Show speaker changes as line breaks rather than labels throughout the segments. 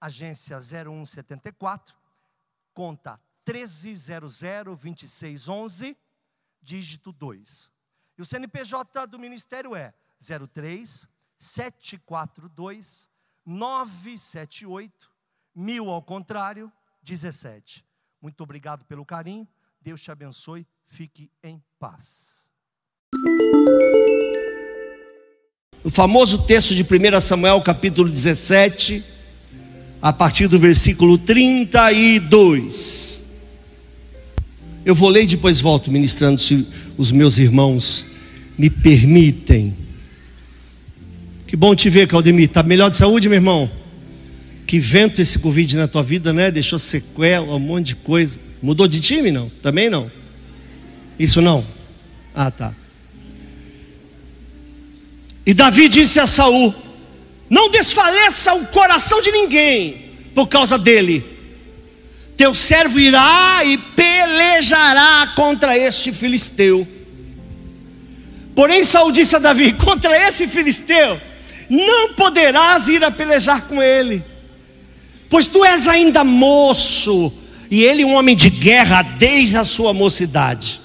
agência 0174, conta 13002611, dígito 2. E o CNPJ do Ministério é 03 742 978 mil ao contrário 17. Muito obrigado pelo carinho. Deus te abençoe. Fique em paz. O famoso texto de 1 Samuel, capítulo 17, a partir do versículo 32. Eu vou ler e depois volto ministrando se os meus irmãos me permitem. Que bom te ver, Caldemir. Está melhor de saúde, meu irmão? Que vento esse Covid na tua vida, né? Deixou sequela, um monte de coisa. Mudou de time, não? Também não? Isso não? Ah, tá. E Davi disse a Saul: Não desfaleça o coração de ninguém por causa dele. Teu servo irá e pelejará contra este filisteu. Porém, Saul disse a Davi: Contra esse filisteu, não poderás ir a pelejar com ele, pois tu és ainda moço, e ele um homem de guerra desde a sua mocidade.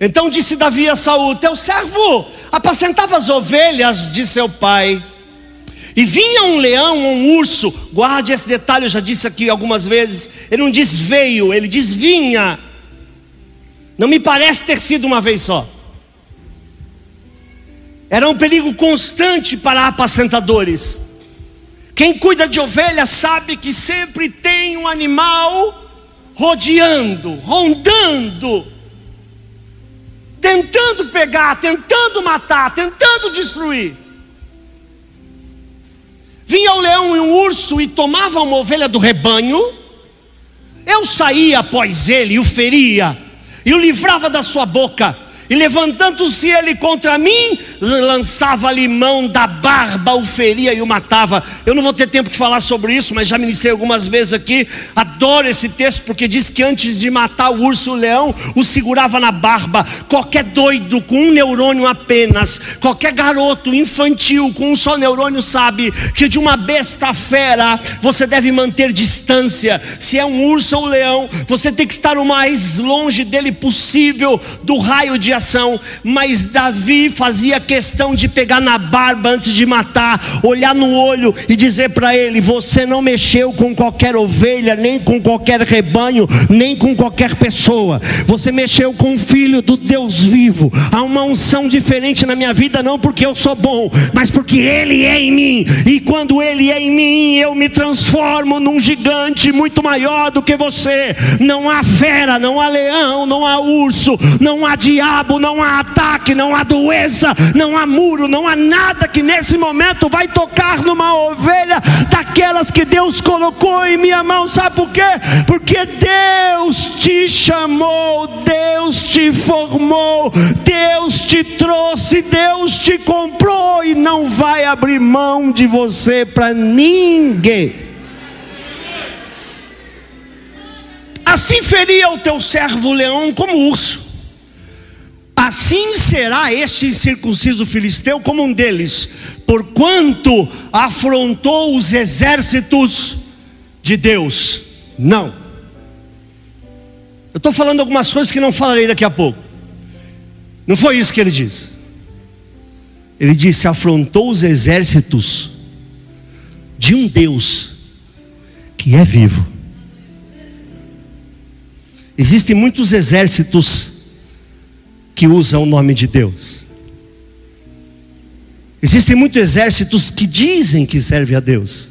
Então disse Davi a Saul: Teu servo apacentava as ovelhas de seu pai. E vinha um leão, um urso, guarde esse detalhe, eu já disse aqui algumas vezes. Ele não diz veio, ele diz vinha. Não me parece ter sido uma vez só. Era um perigo constante para apacentadores. Quem cuida de ovelhas sabe que sempre tem um animal rodeando, rondando tentando pegar, tentando matar, tentando destruir. Vinha o leão e um urso e tomava uma ovelha do rebanho, eu saía após ele e o feria, e o livrava da sua boca, e levantando-se ele contra mim, lançava-lhe mão da barba, o feria e o matava. Eu não vou ter tempo de falar sobre isso, mas já ministrei algumas vezes aqui. Adoro esse texto porque diz que antes de matar o urso, o leão o segurava na barba. Qualquer doido com um neurônio apenas, qualquer garoto infantil com um só neurônio sabe que de uma besta fera você deve manter distância. Se é um urso ou um leão, você tem que estar o mais longe dele possível do raio de mas Davi fazia questão de pegar na barba antes de matar, olhar no olho e dizer para ele: Você não mexeu com qualquer ovelha, nem com qualquer rebanho, nem com qualquer pessoa, você mexeu com o filho do Deus vivo. Há uma unção diferente na minha vida, não porque eu sou bom, mas porque Ele é em mim, e quando Ele é em mim, eu me transformo num gigante muito maior do que você. Não há fera, não há leão, não há urso, não há diabo diabo, não há ataque, não há doença, não há muro, não há nada que nesse momento vai tocar numa ovelha daquelas que Deus colocou em minha mão. Sabe por quê? Porque Deus te chamou, Deus te formou, Deus te trouxe, Deus te comprou e não vai abrir mão de você para ninguém. Assim feria o teu servo leão como urso Assim será este circunciso filisteu como um deles, porquanto afrontou os exércitos de Deus. Não. Eu estou falando algumas coisas que não falarei daqui a pouco. Não foi isso que ele disse. Ele disse: afrontou os exércitos de um Deus que é vivo. Existem muitos exércitos que usam o nome de Deus. Existem muitos exércitos que dizem que servem a Deus,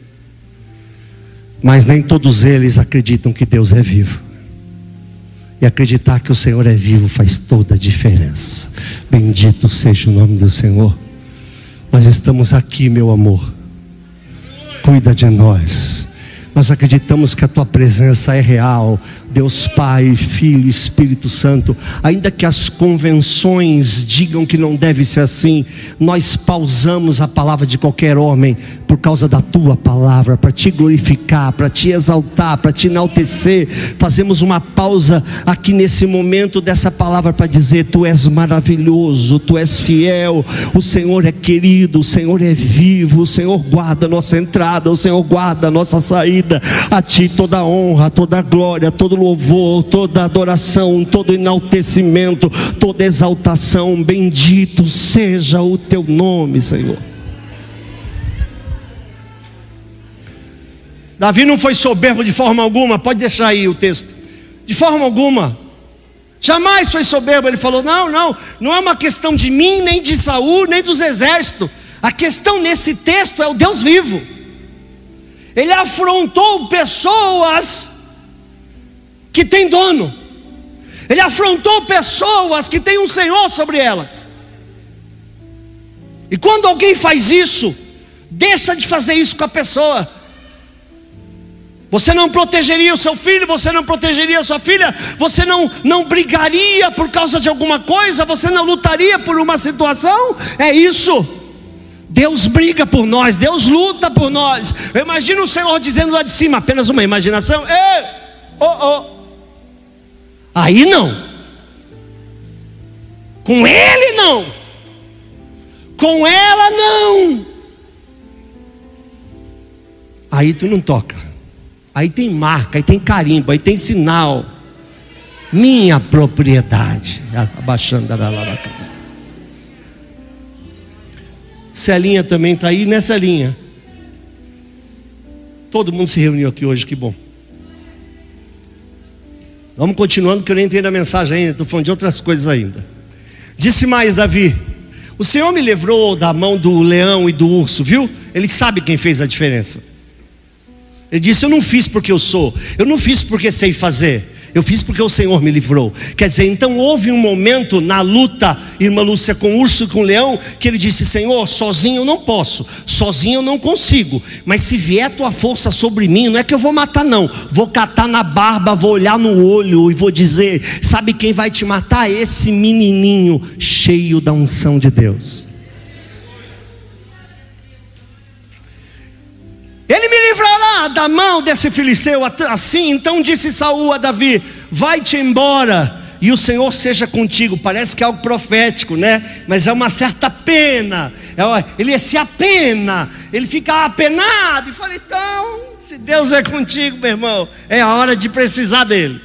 mas nem todos eles acreditam que Deus é vivo. E acreditar que o Senhor é vivo faz toda a diferença. Bendito seja o nome do Senhor. Nós estamos aqui, meu amor. Cuida de nós. Nós acreditamos que a tua presença é real, Deus Pai, Filho, Espírito Santo. Ainda que as convenções digam que não deve ser assim, nós pausamos a palavra de qualquer homem por causa da tua palavra, para te glorificar, para te exaltar, para te enaltecer. Fazemos uma pausa aqui nesse momento dessa palavra para dizer: Tu és maravilhoso, Tu és fiel, o Senhor é querido, o Senhor é vivo, o Senhor guarda a nossa entrada, o Senhor guarda a nossa saída. A Ti toda honra, toda glória, todo louvor, toda adoração, todo enaltecimento, toda exaltação. Bendito seja o Teu nome, Senhor. Davi não foi soberbo de forma alguma, pode deixar aí o texto. De forma alguma. Jamais foi soberbo. Ele falou: não, não, não é uma questão de mim, nem de Saul, nem dos exércitos. A questão nesse texto é o Deus vivo. Ele afrontou pessoas que têm dono. Ele afrontou pessoas que têm um Senhor sobre elas. E quando alguém faz isso, deixa de fazer isso com a pessoa. Você não protegeria o seu filho, você não protegeria a sua filha, você não, não brigaria por causa de alguma coisa, você não lutaria por uma situação. É isso. Deus briga por nós, Deus luta por nós. Eu imagino o Senhor dizendo lá de cima, apenas uma imaginação. Ei, oh, oh. Aí não. Com ele não. Com ela não. Aí tu não toca. Aí tem marca, aí tem carimbo, aí tem sinal. Minha propriedade. Abaixando a. Celinha também está aí, né, Celinha? Todo mundo se reuniu aqui hoje, que bom. Vamos continuando, que eu nem entrei na mensagem ainda, estou falando de outras coisas ainda. Disse mais Davi: O Senhor me livrou da mão do leão e do urso, viu? Ele sabe quem fez a diferença. Ele disse: Eu não fiz porque eu sou, eu não fiz porque sei fazer, eu fiz porque o Senhor me livrou. Quer dizer, então houve um momento na luta, irmã Lúcia, com o urso e com o leão, que ele disse: Senhor, sozinho eu não posso, sozinho eu não consigo, mas se vier tua força sobre mim, não é que eu vou matar, não. Vou catar na barba, vou olhar no olho e vou dizer: Sabe quem vai te matar? Esse menininho cheio da unção de Deus. Da mão desse filisteu. Assim, então disse Saul a Davi: Vai-te embora, e o Senhor seja contigo. Parece que é algo profético, né? Mas é uma certa pena. É ele se apena, ele fica apenado. E fala: Então, se Deus é contigo, meu irmão, é a hora de precisar dele.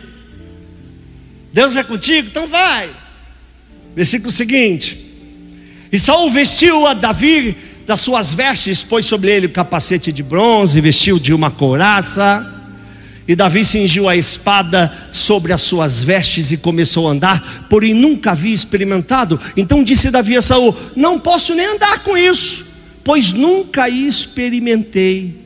Deus é contigo, então vai. Versículo seguinte: E Saul vestiu a Davi das suas vestes, pôs sobre ele o capacete de bronze, vestiu de uma couraça. E Davi cingiu a espada sobre as suas vestes e começou a andar, porém nunca havia experimentado. Então disse Davi a Saul: Não posso nem andar com isso, pois nunca experimentei.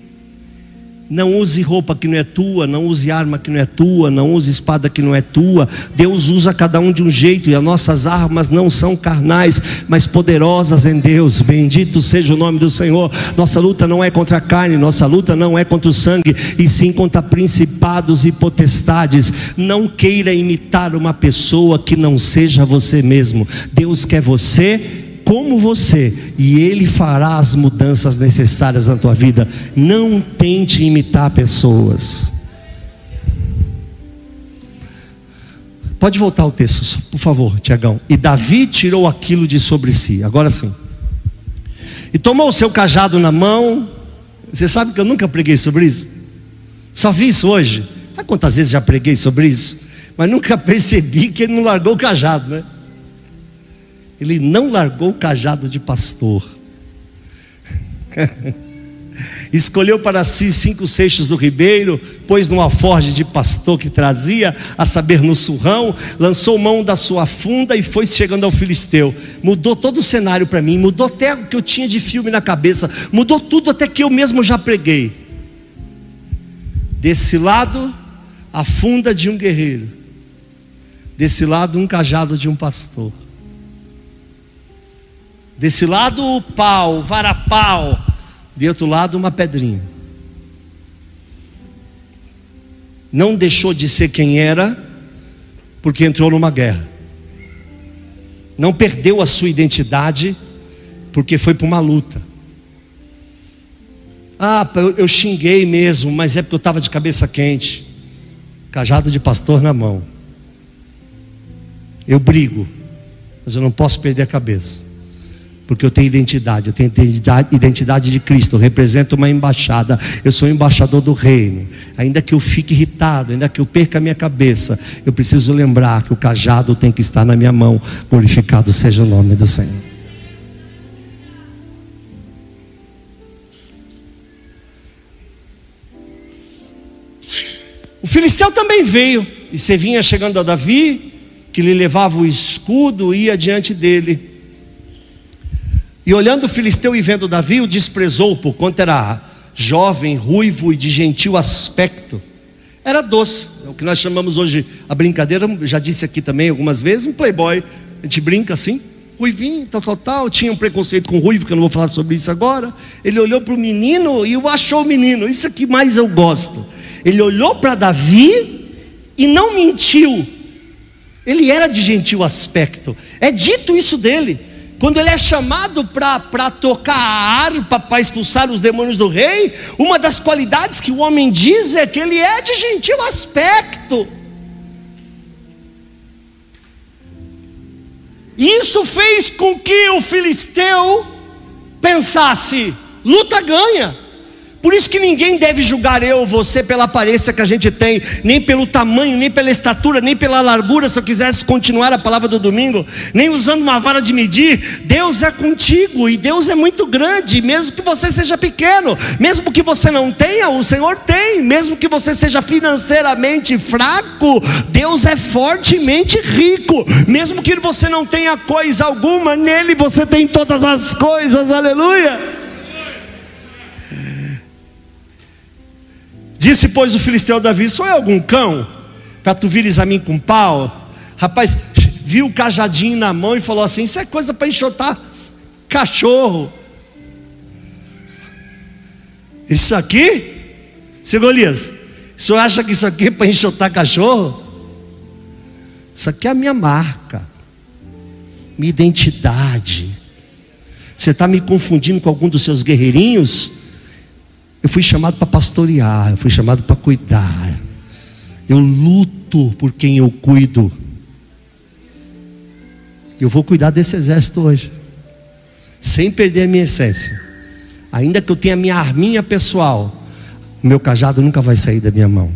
Não use roupa que não é tua, não use arma que não é tua, não use espada que não é tua. Deus usa cada um de um jeito e as nossas armas não são carnais, mas poderosas em Deus. Bendito seja o nome do Senhor. Nossa luta não é contra a carne, nossa luta não é contra o sangue, e sim contra principados e potestades. Não queira imitar uma pessoa que não seja você mesmo. Deus quer você como você, e Ele fará as mudanças necessárias na tua vida. Não tente imitar pessoas. Pode voltar o texto, por favor, Tiagão. E Davi tirou aquilo de sobre si. Agora sim. E tomou o seu cajado na mão. Você sabe que eu nunca preguei sobre isso? Só vi isso hoje. Sabe quantas vezes já preguei sobre isso? Mas nunca percebi que ele não largou o cajado, né? Ele não largou o cajado de pastor. Escolheu para si cinco seixos do ribeiro, pôs no alforje de pastor que trazia, a saber, no surrão, lançou mão da sua funda e foi chegando ao filisteu. Mudou todo o cenário para mim, mudou até o que eu tinha de filme na cabeça, mudou tudo até que eu mesmo já preguei. Desse lado, a funda de um guerreiro, desse lado, um cajado de um pastor. Desse lado o pau, varapau, de outro lado uma pedrinha. não deixou de ser quem era, porque entrou numa guerra. Não perdeu a sua identidade, porque foi para uma luta. Ah, eu xinguei mesmo, mas é porque eu estava de cabeça quente, cajado de pastor na mão. Eu brigo, mas eu não posso perder a cabeça porque eu tenho identidade, eu tenho identidade, de Cristo, eu represento uma embaixada, eu sou embaixador do reino. Ainda que eu fique irritado, ainda que eu perca a minha cabeça, eu preciso lembrar que o cajado tem que estar na minha mão. Glorificado seja o nome do Senhor. O filisteu também veio, e você vinha chegando a Davi, que lhe levava o escudo, ia diante dele. E olhando o filisteu e vendo Davi, o desprezou, por quanto era jovem, ruivo e de gentil aspecto. Era doce, é o que nós chamamos hoje a brincadeira, já disse aqui também algumas vezes, um playboy. A gente brinca assim, ruivinho, tal, tal, tal. Tinha um preconceito com ruivo, que eu não vou falar sobre isso agora. Ele olhou para o menino e o achou o menino. Isso é que mais eu gosto. Ele olhou para Davi e não mentiu. Ele era de gentil aspecto. É dito isso dele. Quando ele é chamado para tocar a harpa para expulsar os demônios do rei, uma das qualidades que o homem diz é que ele é de gentil aspecto. Isso fez com que o filisteu pensasse: luta ganha. Por isso que ninguém deve julgar eu ou você pela aparência que a gente tem, nem pelo tamanho, nem pela estatura, nem pela largura, se eu quisesse continuar a palavra do domingo, nem usando uma vara de medir. Deus é contigo e Deus é muito grande, mesmo que você seja pequeno, mesmo que você não tenha, o Senhor tem, mesmo que você seja financeiramente fraco, Deus é fortemente rico, mesmo que você não tenha coisa alguma, nele você tem todas as coisas, aleluia. Disse, pois, o filisteu Davi: Sou eu algum cão? Para tu vires a mim com pau? Rapaz, viu o cajadinho na mão e falou assim: Isso é coisa para enxotar cachorro. Isso aqui, seu Golias, o senhor acha que isso aqui é para enxotar cachorro? Isso aqui é a minha marca, minha identidade. Você está me confundindo com algum dos seus guerreirinhos? Eu fui chamado para pastorear, eu fui chamado para cuidar. Eu luto por quem eu cuido. Eu vou cuidar desse exército hoje, sem perder a minha essência. Ainda que eu tenha minha arminha pessoal, o meu cajado nunca vai sair da minha mão.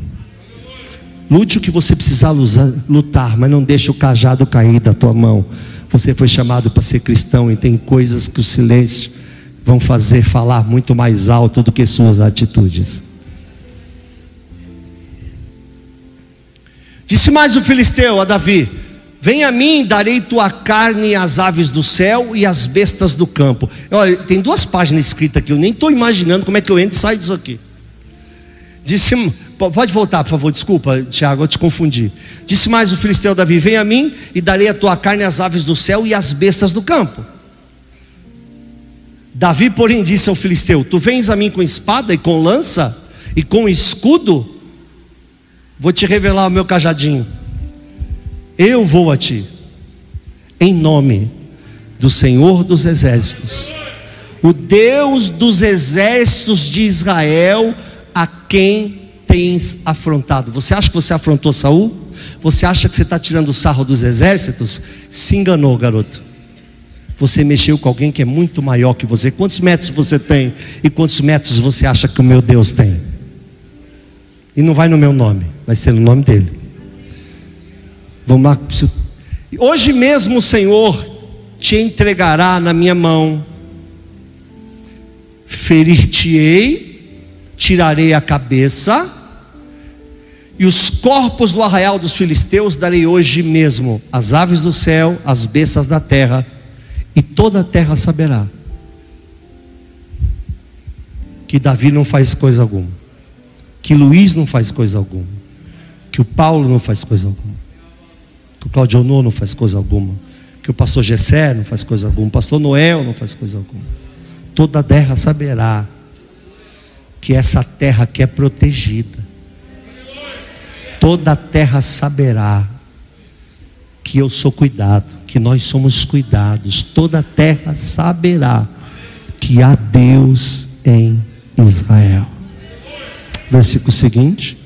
Lute o que você precisar lutar, mas não deixe o cajado cair da tua mão. Você foi chamado para ser cristão e tem coisas que o silêncio vão fazer falar muito mais alto do que suas atitudes. Disse mais o filisteu a Davi: Vem a mim, darei tua carne às aves do céu e às bestas do campo. Olha, tem duas páginas escritas aqui, eu nem estou imaginando como é que eu entro e saio disso aqui. Disse, pode voltar, por favor, desculpa, Tiago, eu te confundi. Disse mais o filisteu Davi: Vem a mim e darei a tua carne às aves do céu e às bestas do campo. Davi, porém, disse ao filisteu: Tu vens a mim com espada e com lança e com escudo? Vou te revelar o meu cajadinho. Eu vou a ti, em nome do Senhor dos Exércitos, o Deus dos exércitos de Israel, a quem tens afrontado. Você acha que você afrontou Saul? Você acha que você está tirando o sarro dos exércitos? Se enganou, garoto você mexeu com alguém que é muito maior que você. Quantos metros você tem? E quantos metros você acha que o meu Deus tem? E não vai no meu nome, vai ser no nome dele. Vamos lá. Hoje mesmo o Senhor te entregará na minha mão, ferir-te-ei, tirarei a cabeça, e os corpos do arraial dos filisteus darei hoje mesmo, as aves do céu, as bestas da terra, e toda a terra saberá que Davi não faz coisa alguma, que Luiz não faz coisa alguma, que o Paulo não faz coisa alguma, que o Claudio Honor não faz coisa alguma, que o pastor Gessé não faz coisa alguma, o pastor Noel não faz coisa alguma. Toda a terra saberá que essa terra que é protegida. Toda a terra saberá que eu sou cuidado, que nós somos cuidados. Toda a terra saberá que há Deus em Israel. Versículo seguinte.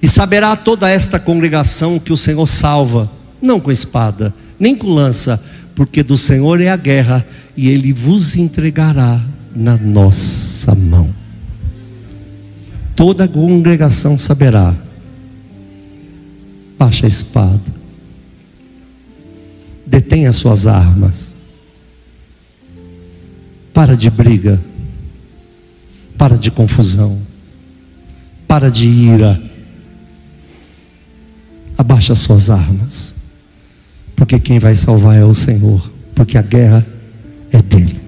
E saberá toda esta congregação que o Senhor salva, não com espada, nem com lança, porque do Senhor é a guerra, e ele vos entregará na nossa mão. Toda a congregação saberá. Baixa a espada. Detenha as suas armas. Para de briga. Para de confusão. Para de ira. Abaixa as suas armas. Porque quem vai salvar é o Senhor. Porque a guerra é dele.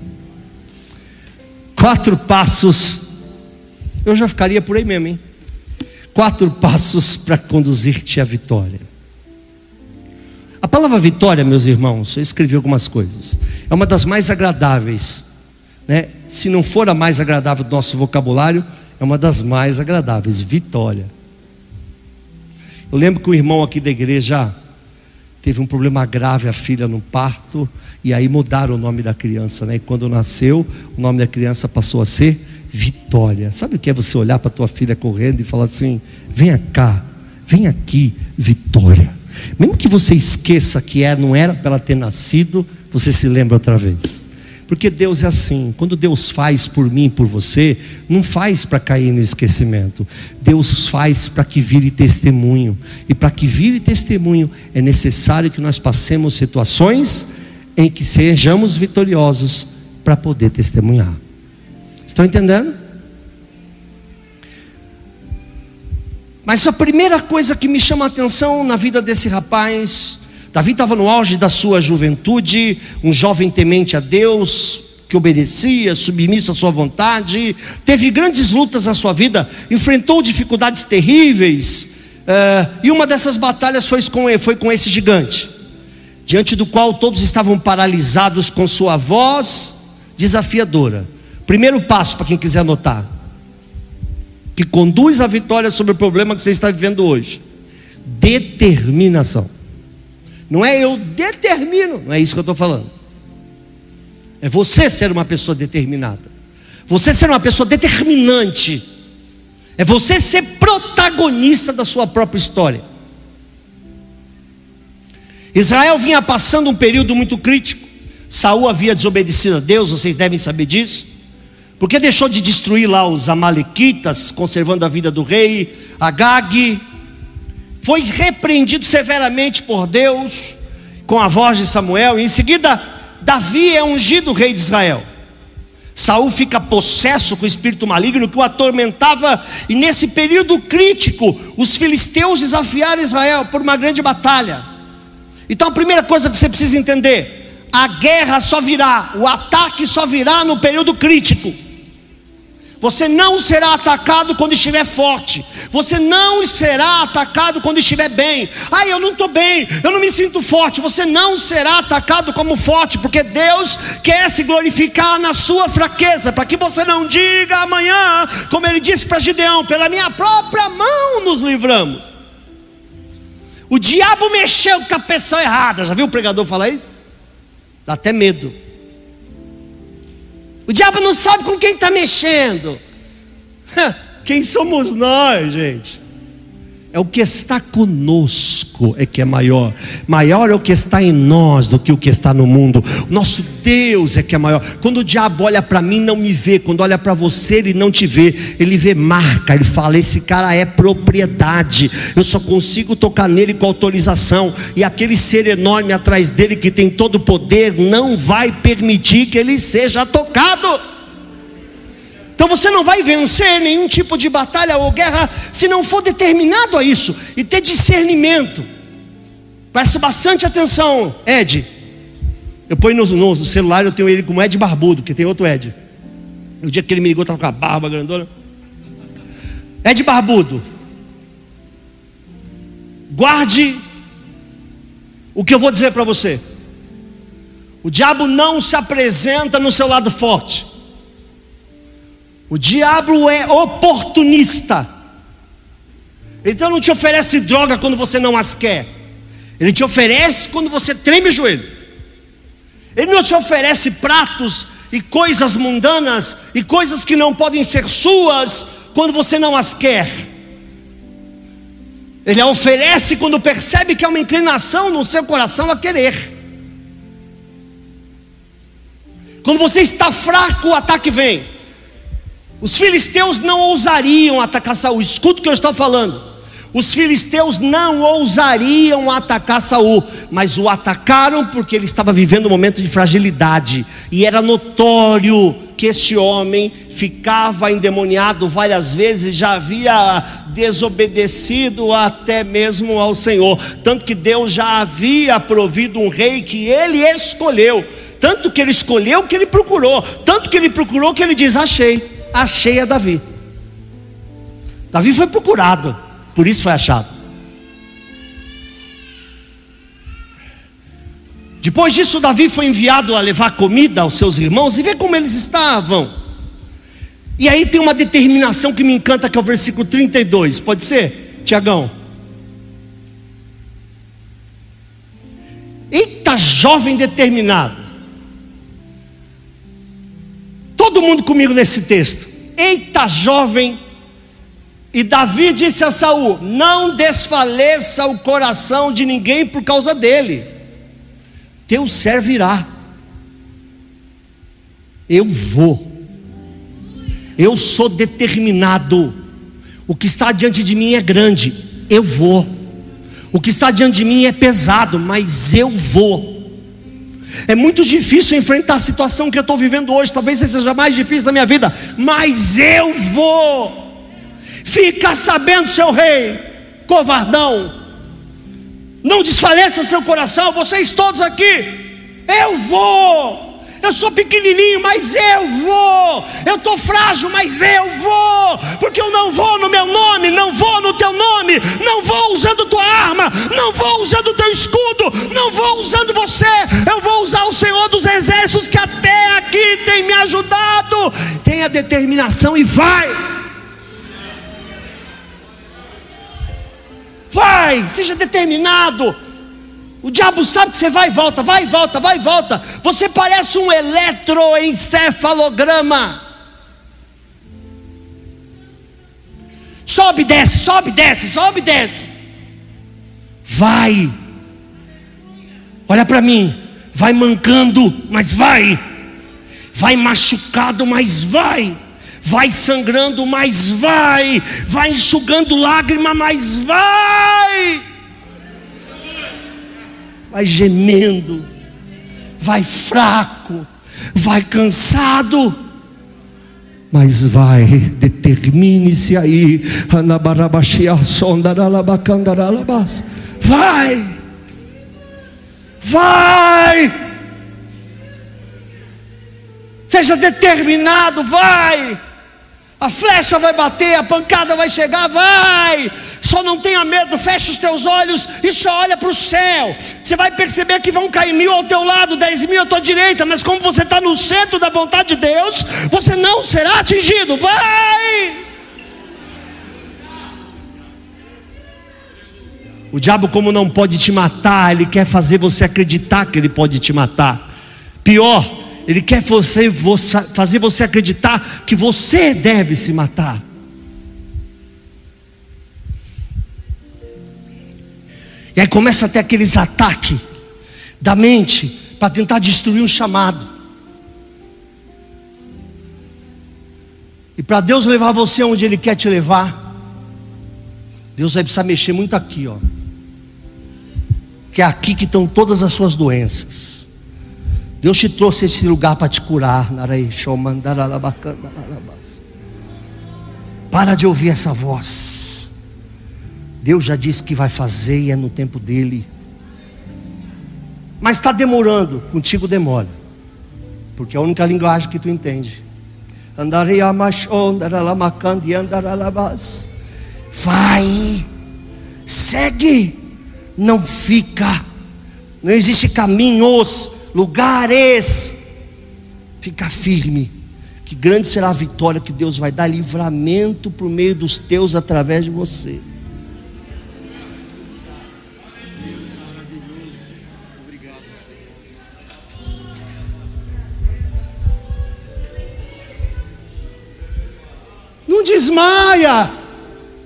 Quatro passos. Eu já ficaria por aí mesmo, hein? Quatro passos para conduzir-te à vitória. Palavra vitória, meus irmãos, eu escrevi algumas coisas. É uma das mais agradáveis, né? Se não for a mais agradável do nosso vocabulário, é uma das mais agradáveis. Vitória. Eu lembro que o irmão aqui da igreja teve um problema grave, a filha no parto, e aí mudaram o nome da criança, né? E quando nasceu, o nome da criança passou a ser Vitória. Sabe o que é você olhar para tua filha correndo e falar assim: venha cá, vem aqui, Vitória. Mesmo que você esqueça que é, não era para ela ter nascido, você se lembra outra vez. Porque Deus é assim, quando Deus faz por mim, por você, não faz para cair no esquecimento. Deus faz para que vire testemunho. E para que vire testemunho, é necessário que nós passemos situações em que sejamos vitoriosos para poder testemunhar. Estão entendendo? Mas a primeira coisa que me chama a atenção na vida desse rapaz Davi estava no auge da sua juventude, um jovem temente a Deus, que obedecia, submisso à sua vontade, teve grandes lutas na sua vida, enfrentou dificuldades terríveis, uh, e uma dessas batalhas foi com, foi com esse gigante, diante do qual todos estavam paralisados com sua voz desafiadora. Primeiro passo para quem quiser anotar, que conduz à vitória sobre o problema que você está vivendo hoje: determinação. Não é eu determino, não é isso que eu estou falando. É você ser uma pessoa determinada. Você ser uma pessoa determinante. É você ser protagonista da sua própria história. Israel vinha passando um período muito crítico. Saul havia desobedecido a Deus, vocês devem saber disso. Porque deixou de destruir lá os amalequitas, conservando a vida do rei Agag foi repreendido severamente por Deus com a voz de Samuel, e em seguida Davi é ungido rei de Israel. Saul fica possesso com o espírito maligno que o atormentava, e nesse período crítico, os filisteus desafiaram Israel por uma grande batalha. Então a primeira coisa que você precisa entender: a guerra só virá, o ataque só virá no período crítico. Você não será atacado quando estiver forte. Você não será atacado quando estiver bem. Ai, eu não estou bem, eu não me sinto forte. Você não será atacado como forte, porque Deus quer se glorificar na sua fraqueza, para que você não diga amanhã, como ele disse para Gideão: pela minha própria mão nos livramos. O diabo mexeu com a pessoa errada. Já viu o pregador falar isso? Dá até medo. O diabo não sabe com quem está mexendo. Quem somos nós, gente? É o que está conosco é que é maior. Maior é o que está em nós do que o que está no mundo. O nosso Deus é que é maior. Quando o diabo olha para mim, não me vê. Quando olha para você, ele não te vê. Ele vê marca. Ele fala: esse cara é propriedade. Eu só consigo tocar nele com autorização. E aquele ser enorme atrás dele que tem todo o poder não vai permitir que ele seja tocado. Então você não vai vencer nenhum tipo de batalha ou guerra se não for determinado a isso e ter discernimento. Preste bastante atenção, Ed. Eu ponho no, no, celular, eu tenho ele como Ed Barbudo, que tem outro Ed. O dia que ele me ligou, estava com a barba grandona. Ed Barbudo. Guarde o que eu vou dizer para você. O diabo não se apresenta no seu lado forte. O diabo é oportunista. Então não te oferece droga quando você não as quer. Ele te oferece quando você treme o joelho. Ele não te oferece pratos e coisas mundanas e coisas que não podem ser suas quando você não as quer. Ele a oferece quando percebe que há uma inclinação no seu coração a querer. Quando você está fraco, o ataque vem. Os filisteus não ousariam atacar Saul. Escuta o que eu estou falando. Os filisteus não ousariam atacar Saul, mas o atacaram porque ele estava vivendo um momento de fragilidade, e era notório que este homem ficava endemoniado várias vezes, já havia desobedecido até mesmo ao Senhor, tanto que Deus já havia provido um rei que ele escolheu, tanto que ele escolheu que ele procurou, tanto que ele procurou que ele diz: Achei, achei a Davi. Davi foi procurado, por isso foi achado. Depois disso, Davi foi enviado a levar comida aos seus irmãos e ver como eles estavam. E aí tem uma determinação que me encanta, que é o versículo 32. Pode ser, Tiagão? Eita, jovem determinado. Todo mundo comigo nesse texto. Eita, jovem e Davi disse a Saul: Não desfaleça o coração de ninguém por causa dele. Teu servirá. Eu vou. Eu sou determinado. O que está diante de mim é grande. Eu vou. O que está diante de mim é pesado, mas eu vou. É muito difícil enfrentar a situação que eu estou vivendo hoje. Talvez seja mais difícil da minha vida, mas eu vou. Fica sabendo, seu rei, covardão. Não desfaleça seu coração, vocês todos aqui. Eu vou. Eu sou pequenininho, mas eu vou. Eu estou frágil, mas eu vou. Porque eu não vou no meu nome, não vou no teu nome, não vou usando tua arma, não vou usando teu escudo, não vou usando você. Eu vou determinação e vai. vai, seja determinado. O diabo sabe que você vai e volta, vai e volta, vai e volta. Você parece um eletroencefalograma. Sobe, desce, sobe, desce, sobe, desce. Vai. Olha para mim. Vai mancando, mas vai. Vai machucado, mas vai. Vai sangrando, mas vai, vai enxugando lágrima, mas vai, vai gemendo, vai fraco, vai cansado, mas vai, determine-se aí, vai, vai, seja determinado, vai. A flecha vai bater, a pancada vai chegar, vai. Só não tenha medo, fecha os teus olhos e só olha para o céu. Você vai perceber que vão cair mil ao teu lado, dez mil à tua direita, mas como você está no centro da vontade de Deus, você não será atingido. Vai! O diabo, como não pode te matar, ele quer fazer você acreditar que ele pode te matar. Pior, ele quer você, você, fazer você acreditar que você deve se matar. E aí começa até aqueles ataques da mente para tentar destruir um chamado. E para Deus levar você onde Ele quer te levar, Deus vai precisar mexer muito aqui, ó. Que é aqui que estão todas as suas doenças. Deus te trouxe esse lugar para te curar. Para de ouvir essa voz. Deus já disse que vai fazer e é no tempo dele. Mas está demorando, contigo demora. Porque é a única linguagem que tu entende. Vai, segue, não fica. Não existe caminhos lugares. Fica firme, que grande será a vitória que Deus vai dar livramento por meio dos teus através de você. Não desmaia.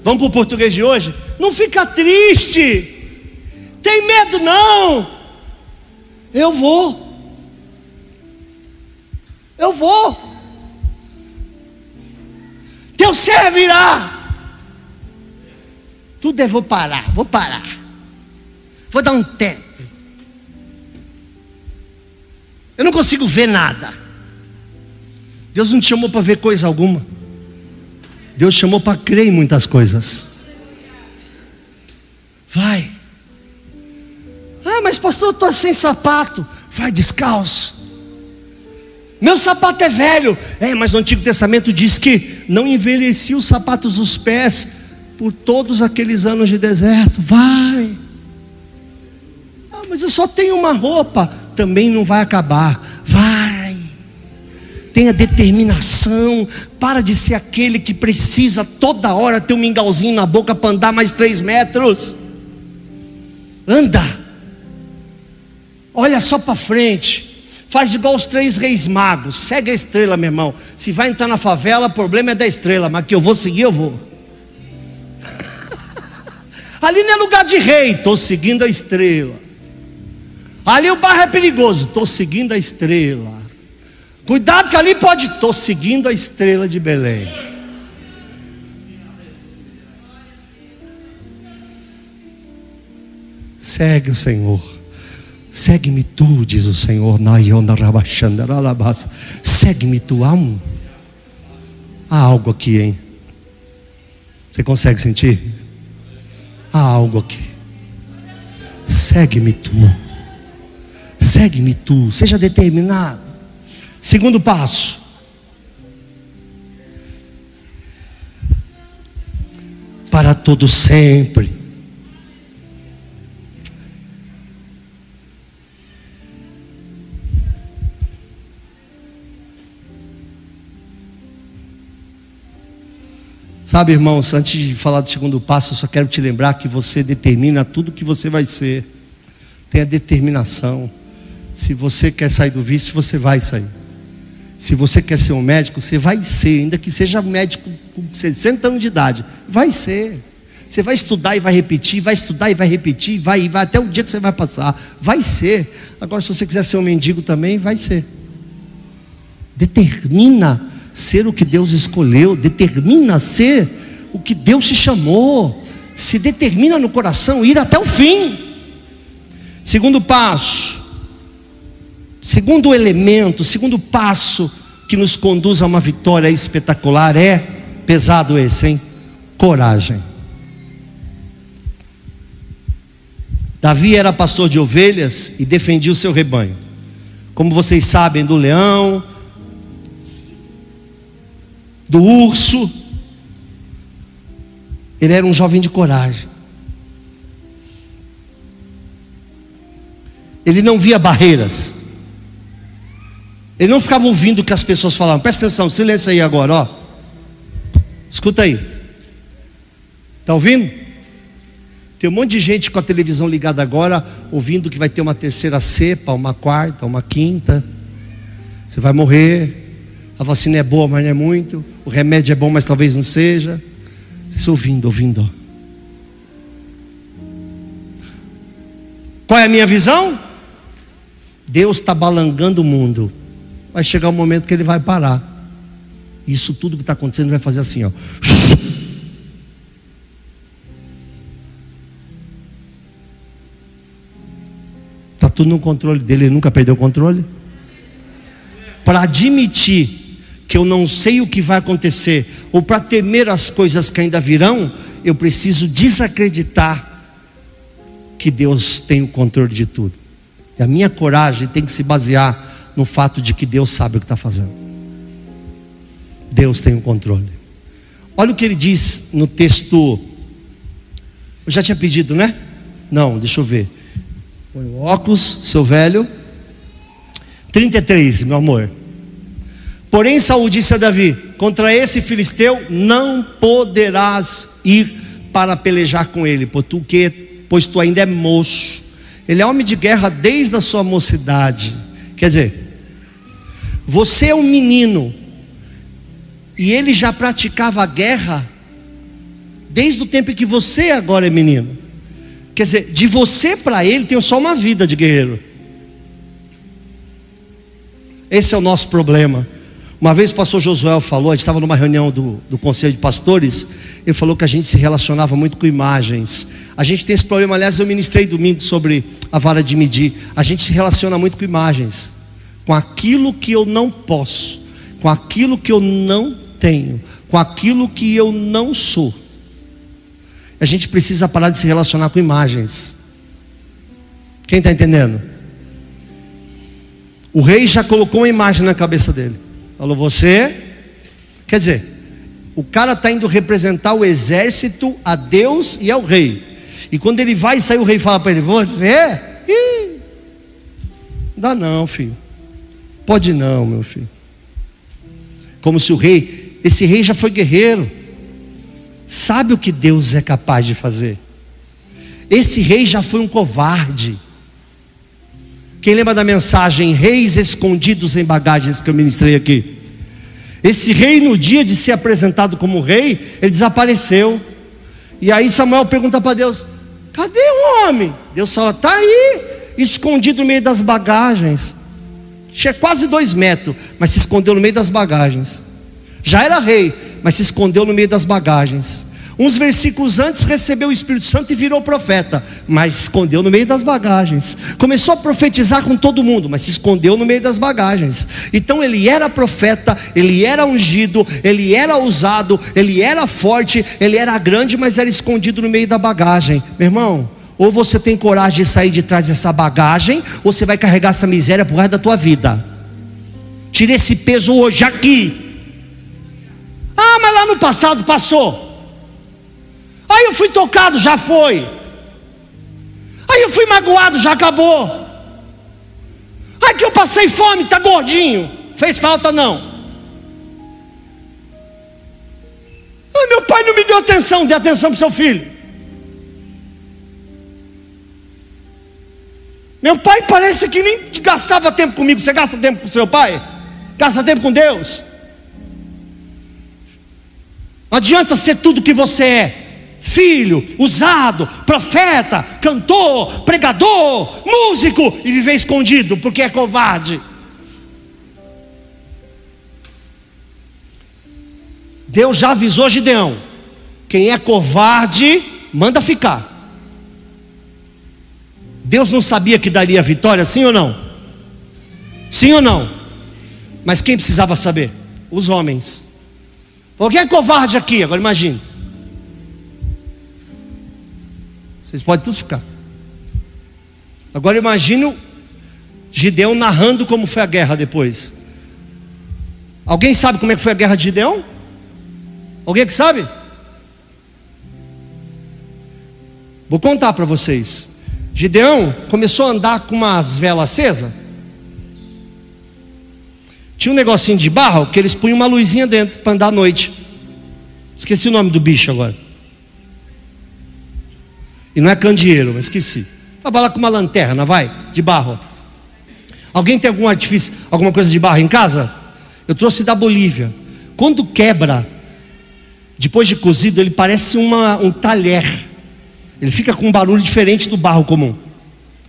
Vamos para o português de hoje? Não fica triste. Tem medo não. Eu vou. Eu vou. Teu ser virá. Tudo é vou parar, vou parar. Vou dar um tempo. Eu não consigo ver nada. Deus não te chamou para ver coisa alguma. Deus chamou para crer em muitas coisas. Vai. Ah, mas pastor, eu estou sem sapato. Vai descalço. Meu sapato é velho. É, mas no Antigo Testamento diz que não envelhecia os sapatos dos pés por todos aqueles anos de deserto. Vai. Ah, mas eu só tenho uma roupa. Também não vai acabar. Vai. Tenha determinação. Para de ser aquele que precisa toda hora ter um mingauzinho na boca para andar mais três metros. Anda. Olha só para frente. Faz igual os três reis magos. Segue a estrela, meu irmão. Se vai entrar na favela, o problema é da estrela. Mas que eu vou seguir, eu vou. Ali não é lugar de rei, estou seguindo a estrela. Ali o barro é perigoso, estou seguindo a estrela. Cuidado que ali pode, estou seguindo a estrela de Belém. Segue o Senhor. Segue-me tu, diz o Senhor. Segue-me tu. Há, um, há algo aqui, hein? Você consegue sentir? Há algo aqui. Segue-me tu. Segue-me tu. Seja determinado. Segundo passo. Para todo sempre. Sabe, irmãos, antes de falar do segundo passo, eu só quero te lembrar que você determina tudo que você vai ser. Tenha determinação. Se você quer sair do vício, você vai sair. Se você quer ser um médico, você vai ser, ainda que seja médico com 60 anos de idade, vai ser. Você vai estudar e vai repetir, vai estudar e vai repetir, vai, vai até o dia que você vai passar, vai ser. Agora, se você quiser ser um mendigo também, vai ser. Determina ser o que Deus escolheu, determina ser o que Deus te chamou, se determina no coração ir até o fim. Segundo passo, segundo elemento, segundo passo que nos conduz a uma vitória espetacular é pesado esse, hein? Coragem. Davi era pastor de ovelhas e defendia o seu rebanho. Como vocês sabem, do leão, do urso. Ele era um jovem de coragem. Ele não via barreiras. Ele não ficava ouvindo o que as pessoas falavam. Presta atenção, silêncio aí agora, ó. Escuta aí. Está ouvindo? Tem um monte de gente com a televisão ligada agora, ouvindo que vai ter uma terceira cepa, uma quarta, uma quinta. Você vai morrer a vacina é boa, mas não é muito, o remédio é bom, mas talvez não seja. Vocês ouvindo, ouvindo. Qual é a minha visão? Deus está balangando o mundo. Vai chegar um momento que ele vai parar. Isso tudo que está acontecendo vai fazer assim, ó. Está tudo no controle dele, ele nunca perdeu o controle. Para admitir que eu não sei o que vai acontecer, ou para temer as coisas que ainda virão, eu preciso desacreditar que Deus tem o controle de tudo. E a minha coragem tem que se basear no fato de que Deus sabe o que está fazendo. Deus tem o controle. Olha o que ele diz no texto. Eu já tinha pedido, né? Não, deixa eu ver. Põe o óculos, seu velho. 33, meu amor. Porém, Saul disse a Davi: Contra esse filisteu não poderás ir para pelejar com ele, pois tu ainda é moço. Ele é homem de guerra desde a sua mocidade. Quer dizer, você é um menino, E ele já praticava a guerra desde o tempo em que você agora é menino. Quer dizer, de você para ele tem só uma vida de guerreiro. Esse é o nosso problema. Uma vez o pastor Josué falou, a gente estava numa reunião do, do conselho de pastores, ele falou que a gente se relacionava muito com imagens. A gente tem esse problema, aliás, eu ministrei domingo sobre a vara de medir. A gente se relaciona muito com imagens, com aquilo que eu não posso, com aquilo que eu não tenho, com aquilo que eu não sou. A gente precisa parar de se relacionar com imagens. Quem está entendendo? O rei já colocou uma imagem na cabeça dele. Falou, você. Quer dizer, o cara está indo representar o exército a Deus e ao rei. E quando ele vai sair, o rei fala para ele: Você? Ih, dá não, filho. Pode não, meu filho. Como se o rei, esse rei já foi guerreiro, sabe o que Deus é capaz de fazer. Esse rei já foi um covarde. Quem lembra da mensagem Reis escondidos em bagagens que eu ministrei aqui? Esse rei, no dia de ser apresentado como rei, ele desapareceu. E aí Samuel pergunta para Deus: Cadê o homem? Deus fala: Está aí, escondido no meio das bagagens. Tinha quase dois metros, mas se escondeu no meio das bagagens. Já era rei, mas se escondeu no meio das bagagens. Uns versículos antes recebeu o Espírito Santo e virou profeta, mas escondeu no meio das bagagens. Começou a profetizar com todo mundo, mas se escondeu no meio das bagagens. Então ele era profeta, ele era ungido, ele era usado, ele era forte, ele era grande, mas era escondido no meio da bagagem. Meu irmão, ou você tem coragem de sair de trás dessa bagagem, ou você vai carregar essa miséria por resto da tua vida. Tire esse peso hoje aqui. Ah, mas lá no passado passou. Aí eu fui tocado, já foi. Aí eu fui magoado, já acabou. Aí que eu passei fome, tá gordinho. Fez falta não. Ah, meu pai não me deu atenção, dê atenção para seu filho. Meu pai parece que nem gastava tempo comigo. Você gasta tempo com seu pai? Gasta tempo com Deus? Não adianta ser tudo que você é filho, usado, profeta, cantor, pregador, músico e viver escondido porque é covarde. Deus já avisou Gideão: quem é covarde, manda ficar. Deus não sabia que daria vitória, sim ou não? Sim ou não? Mas quem precisava saber? Os homens. Quem é covarde aqui? Agora imagine. Vocês podem tudo ficar. Agora imagine Gideão narrando como foi a guerra depois. Alguém sabe como é que foi a guerra de Gideão? Alguém que sabe? Vou contar para vocês. Gideão começou a andar com umas velas acesas. Tinha um negocinho de barro que eles punham uma luzinha dentro para andar à noite. Esqueci o nome do bicho agora. E não é candeeiro, mas esqueci. Estava lá com uma lanterna, vai, de barro. Alguém tem algum artifício, alguma coisa de barro em casa? Eu trouxe da Bolívia. Quando quebra, depois de cozido, ele parece uma, um talher. Ele fica com um barulho diferente do barro comum.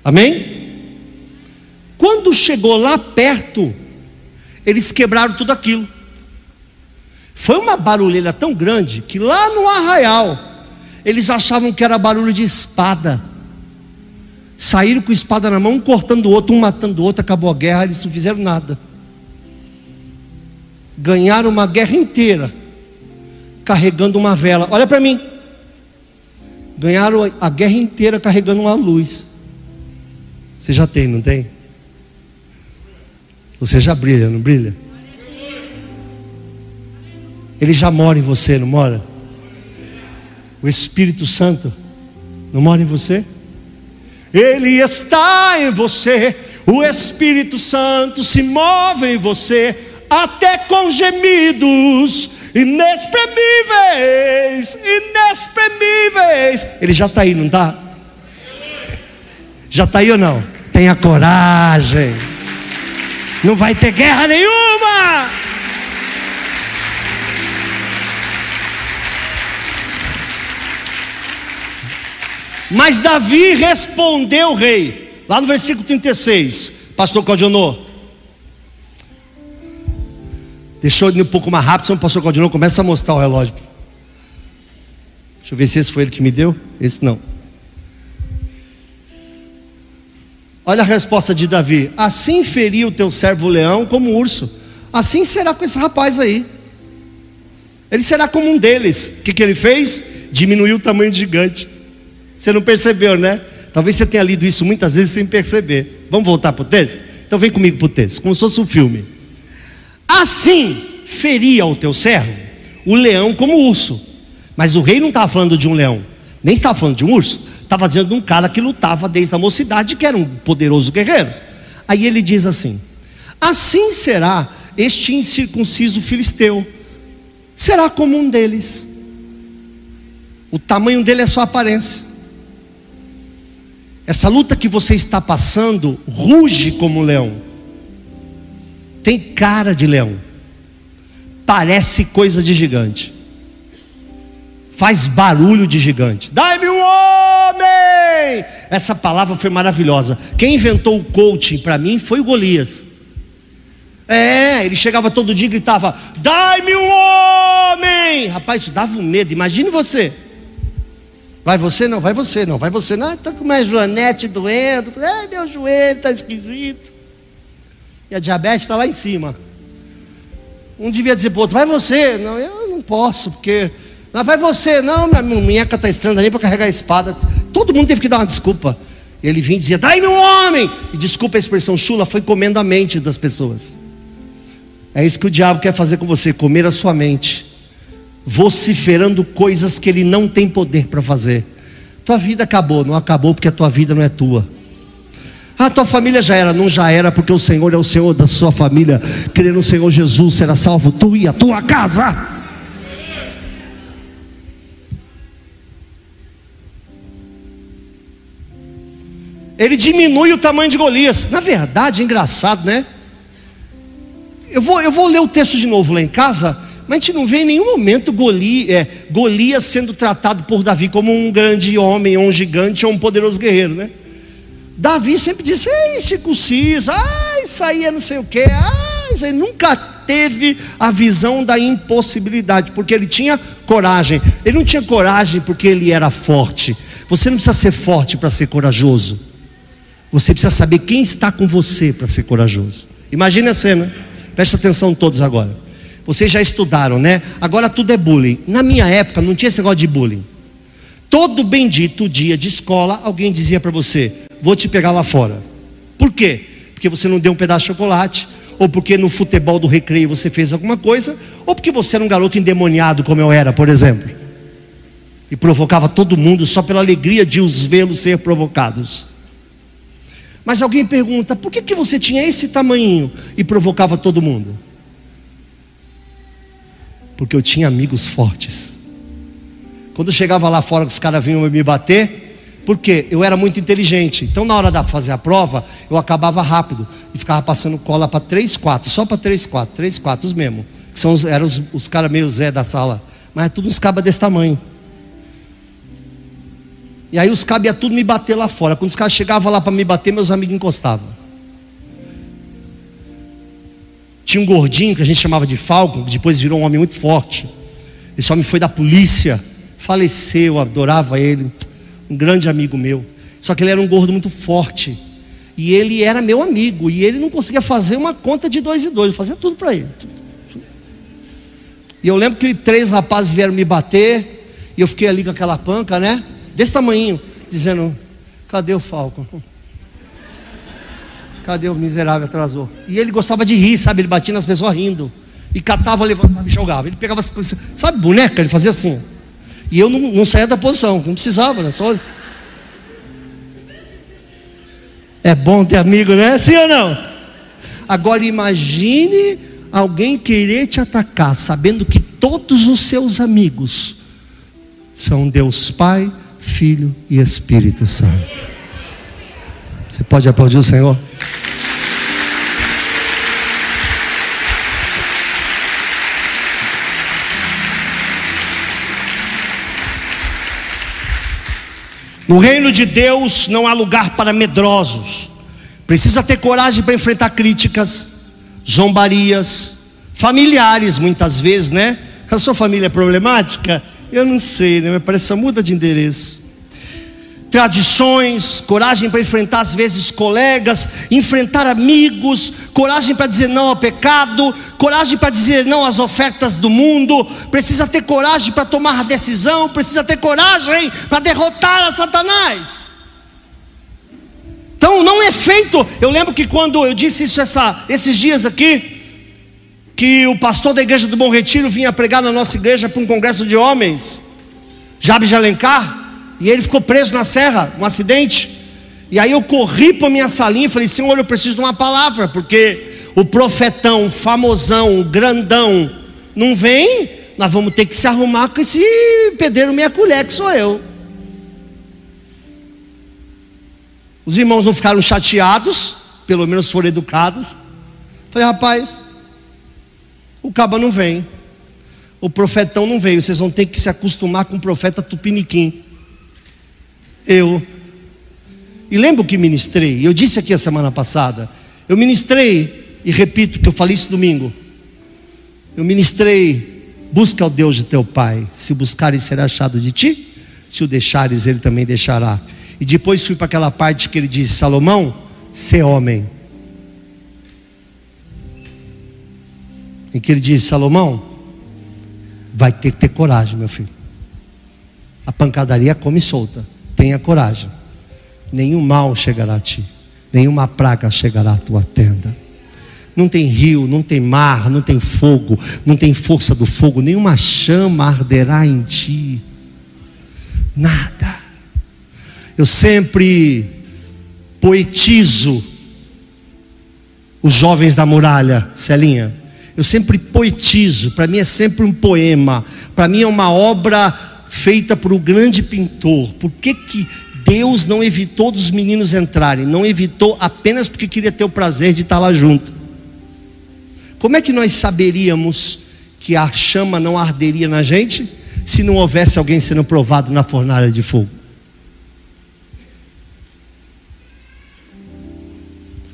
Amém? Quando chegou lá perto, eles quebraram tudo aquilo. Foi uma barulheira tão grande que lá no arraial, eles achavam que era barulho de espada. Saíram com espada na mão, um cortando o outro, um matando o outro, acabou a guerra, eles não fizeram nada. Ganharam uma guerra inteira, carregando uma vela. Olha para mim. Ganharam a guerra inteira carregando uma luz. Você já tem, não tem? Você já brilha, não brilha? Ele já mora em você, não mora? O Espírito Santo não mora em você? Ele está em você, o Espírito Santo se move em você, até com gemidos inexprimíveis, inexprimíveis. Ele já está aí, não está? Já está aí ou não? Tenha coragem, não vai ter guerra nenhuma. Mas Davi respondeu o rei, lá no versículo 36, pastor Claudionô. Deixa eu ir um pouco mais rápido, senão o pastor Claudionô começa a mostrar o relógio. Deixa eu ver se esse foi ele que me deu. Esse não. Olha a resposta de Davi: Assim feriu o teu servo leão como urso, assim será com esse rapaz aí. Ele será como um deles. O que, que ele fez? Diminuiu o tamanho gigante. Você não percebeu, né? Talvez você tenha lido isso muitas vezes sem perceber. Vamos voltar para o texto? Então vem comigo para o texto, como se fosse um filme. Assim feria o teu servo o leão como o urso. Mas o rei não estava falando de um leão, nem estava falando de um urso, estava dizendo de um cara que lutava desde a mocidade, que era um poderoso guerreiro. Aí ele diz assim: Assim será este incircunciso filisteu, será como um deles. O tamanho dele é sua aparência. Essa luta que você está passando ruge como um leão. Tem cara de leão. Parece coisa de gigante. Faz barulho de gigante. Dai-me um homem! Essa palavra foi maravilhosa. Quem inventou o coaching para mim foi o Golias. É, ele chegava todo dia e gritava: Dai-me um homem! Rapaz, isso dava um medo. Imagine você. Vai você não, vai você não, vai você não. Está com uma joanete doendo. Ai, meu joelho está esquisito. E a diabetes está lá em cima. Um devia dizer para outro, vai você. Não, eu não posso, porque. Não, vai você, não, minha munheca está estranha ali para carregar a espada. Todo mundo teve que dar uma desculpa. Ele vinha e dizia, dai-me um homem! E desculpa a expressão chula, foi comendo a mente das pessoas. É isso que o diabo quer fazer com você, comer a sua mente vociferando coisas que ele não tem poder para fazer. Tua vida acabou, não acabou porque a tua vida não é tua. A tua família já era, não já era, porque o Senhor é o Senhor da sua família. Crer no Senhor Jesus será salvo tu e a tua casa. Ele diminui o tamanho de Golias. Na verdade, é engraçado, né? Eu vou, eu vou ler o texto de novo lá em casa mas a gente não vê em nenhum momento Golias, é, Golias sendo tratado por Davi como um grande homem, ou um gigante, ou um poderoso guerreiro, né? Davi sempre disse, ei, circunciso, ah, isso aí é não sei o que, ah, isso aí nunca teve a visão da impossibilidade, porque ele tinha coragem. Ele não tinha coragem porque ele era forte. Você não precisa ser forte para ser corajoso. Você precisa saber quem está com você para ser corajoso. Imagine a cena. Preste atenção todos agora. Vocês já estudaram, né? Agora tudo é bullying. Na minha época não tinha esse negócio de bullying. Todo bendito dia de escola, alguém dizia para você: Vou te pegar lá fora. Por quê? Porque você não deu um pedaço de chocolate, ou porque no futebol do recreio você fez alguma coisa, ou porque você era um garoto endemoniado, como eu era, por exemplo, e provocava todo mundo só pela alegria de os vê-los ser provocados. Mas alguém pergunta: por que, que você tinha esse tamanho e provocava todo mundo? Porque eu tinha amigos fortes. Quando eu chegava lá fora, os caras vinham me bater, porque eu era muito inteligente. Então, na hora de fazer a prova, eu acabava rápido e ficava passando cola para 3, 4, só para 3, 4, 3, 4 os mesmos. Que são, eram os, os caras meio Zé da sala, mas é tudo uns cabas desse tamanho. E aí os cabos iam tudo me bater lá fora. Quando os caras chegavam lá para me bater, meus amigos encostavam. Tinha um gordinho que a gente chamava de Falcon, que depois virou um homem muito forte. Esse homem foi da polícia, faleceu, eu adorava ele, um grande amigo meu. Só que ele era um gordo muito forte. E ele era meu amigo. E ele não conseguia fazer uma conta de dois e dois. Eu fazia tudo para ele. E eu lembro que três rapazes vieram me bater. E eu fiquei ali com aquela panca, né? Desse tamanho, dizendo: Cadê o Falcon? Cadê o miserável atrasou? E ele gostava de rir, sabe? Ele batia nas pessoas rindo. E catava, levantava e jogava. Ele pegava, sabe, boneca? Ele fazia assim. E eu não, não saía da posição, não precisava, né? Só. É bom ter amigo, né? Sim ou não? Agora imagine alguém querer te atacar, sabendo que todos os seus amigos são Deus Pai, Filho e Espírito Santo. Você pode aplaudir o Senhor? No reino de Deus não há lugar para medrosos. Precisa ter coragem para enfrentar críticas, zombarias, familiares muitas vezes, né? A sua família é problemática? Eu não sei, né? Parece que muda de endereço tradições, coragem para enfrentar às vezes colegas, enfrentar amigos, coragem para dizer não ao pecado, coragem para dizer não às ofertas do mundo, precisa ter coragem para tomar decisão, precisa ter coragem para derrotar a Satanás. Então não é feito. Eu lembro que quando eu disse isso essa, esses dias aqui, que o pastor da igreja do Bom Retiro vinha pregar na nossa igreja para um congresso de homens, Jabe de Alencar, e ele ficou preso na serra, um acidente. E aí eu corri para minha salinha e falei: Senhor, eu preciso de uma palavra, porque o profetão, famosão, grandão, não vem, nós vamos ter que se arrumar com esse pedreiro meia colher que sou eu. Os irmãos não ficaram chateados, pelo menos foram educados. Falei, rapaz, o caba não vem, o profetão não veio, vocês vão ter que se acostumar com o profeta tupiniquim. Eu. E lembro que ministrei, eu disse aqui a semana passada, eu ministrei, e repito que eu falei isso domingo. Eu ministrei, busca o Deus de teu pai, se buscares será achado de ti, se o deixares ele também deixará. E depois fui para aquela parte que ele diz: Salomão, ser homem. Em que ele diz: Salomão, vai ter que ter coragem, meu filho. A pancadaria come solta. Tenha coragem. Nenhum mal chegará a ti, nenhuma praga chegará à tua tenda. Não tem rio, não tem mar, não tem fogo, não tem força do fogo, nenhuma chama arderá em ti. Nada. Eu sempre poetizo os jovens da muralha, Celinha. Eu sempre poetizo, para mim é sempre um poema, para mim é uma obra feita por um grande pintor. Por que, que Deus não evitou dos meninos entrarem? Não evitou apenas porque queria ter o prazer de estar lá junto. Como é que nós saberíamos que a chama não arderia na gente se não houvesse alguém sendo provado na fornalha de fogo?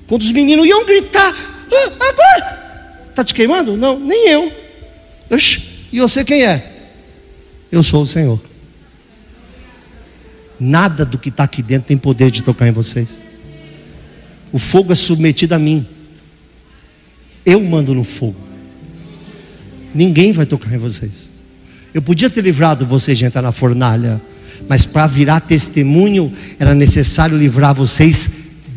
Quando os meninos iam gritar, ah, agora, está te queimando? Não, nem eu. Oxe, e você quem é? Eu sou o Senhor. Nada do que está aqui dentro tem poder de tocar em vocês. O fogo é submetido a mim. Eu mando no fogo. Ninguém vai tocar em vocês. Eu podia ter livrado vocês de entrar na fornalha, mas para virar testemunho era necessário livrar vocês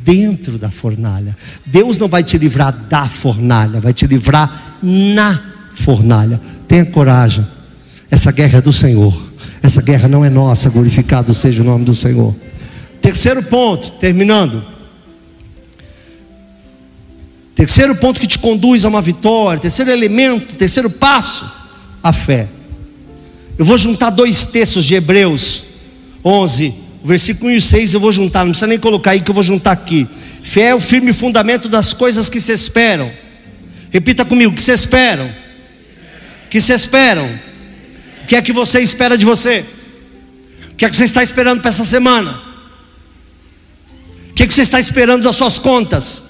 dentro da fornalha. Deus não vai te livrar da fornalha, vai te livrar na fornalha. Tenha coragem. Essa guerra é do Senhor. Essa guerra não é nossa, glorificado seja o nome do Senhor. Terceiro ponto, terminando. Terceiro ponto que te conduz a uma vitória, terceiro elemento, terceiro passo, a fé. Eu vou juntar dois textos de Hebreus 11, versículo 1 e 6 eu vou juntar, não precisa nem colocar aí que eu vou juntar aqui. Fé é o firme fundamento das coisas que se esperam. Repita comigo, que se esperam. Que se esperam que é que você espera de você? O que é que você está esperando para essa semana? O que é que você está esperando das suas contas?